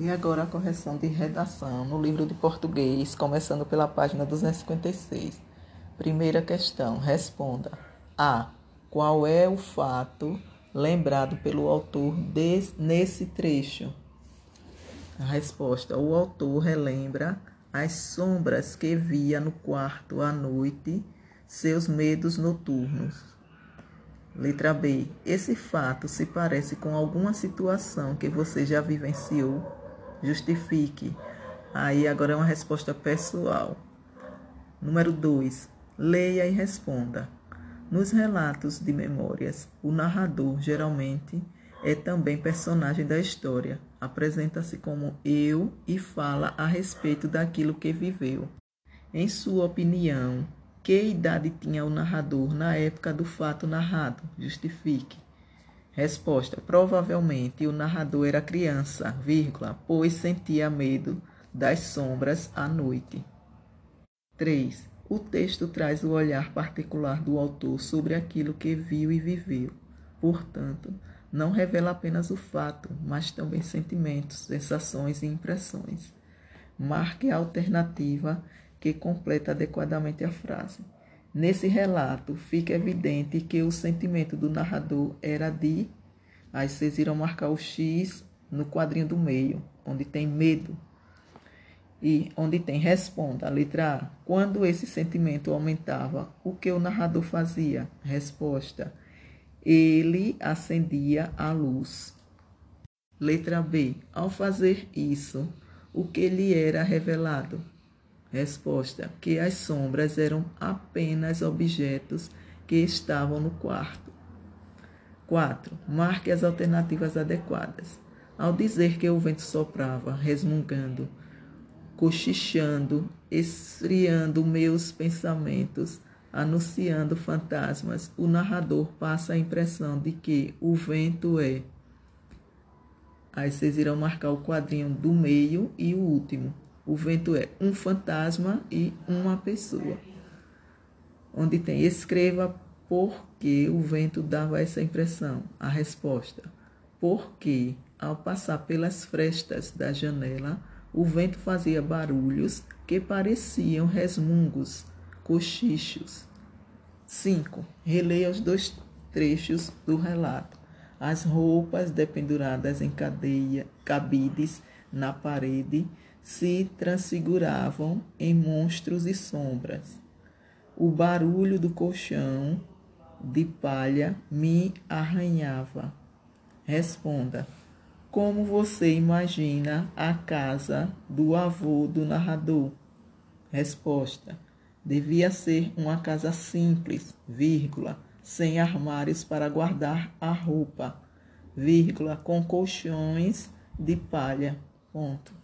E agora a correção de redação no livro de português, começando pela página 256. Primeira questão: responda. A. Qual é o fato lembrado pelo autor des, nesse trecho? A resposta: O autor relembra as sombras que via no quarto à noite, seus medos noturnos. Letra B. Esse fato se parece com alguma situação que você já vivenciou justifique. Aí agora é uma resposta pessoal. Número 2. Leia e responda. Nos relatos de memórias, o narrador geralmente é também personagem da história. Apresenta-se como eu e fala a respeito daquilo que viveu. Em sua opinião, que idade tinha o narrador na época do fato narrado? Justifique. Resposta: Provavelmente o narrador era criança, vírgula, pois sentia medo das sombras à noite. 3. O texto traz o olhar particular do autor sobre aquilo que viu e viveu. Portanto, não revela apenas o fato, mas também sentimentos, sensações e impressões. Marque a alternativa que completa adequadamente a frase. Nesse relato, fica evidente que o sentimento do narrador era de. Aí vocês irão marcar o X no quadrinho do meio, onde tem medo. E onde tem responda, a letra A. Quando esse sentimento aumentava, o que o narrador fazia? Resposta. Ele acendia a luz. Letra B. Ao fazer isso, o que lhe era revelado? Resposta: que as sombras eram apenas objetos que estavam no quarto. 4. Marque as alternativas adequadas. Ao dizer que o vento soprava, resmungando, cochichando, esfriando meus pensamentos, anunciando fantasmas, o narrador passa a impressão de que o vento é. Aí vocês irão marcar o quadrinho do meio e o último. O vento é um fantasma e uma pessoa. Onde tem escreva por que o vento dava essa impressão. A resposta: porque ao passar pelas frestas da janela, o vento fazia barulhos que pareciam resmungos, cochichos. 5. Releia os dois trechos do relato. As roupas dependuradas em cadeia, cabides na parede se transfiguravam em monstros e sombras. O barulho do colchão de palha me arranhava. Responda: Como você imagina a casa do avô do narrador? Resposta: Devia ser uma casa simples, vírgula, sem armários para guardar a roupa, vírgula, com colchões de palha. Ponto.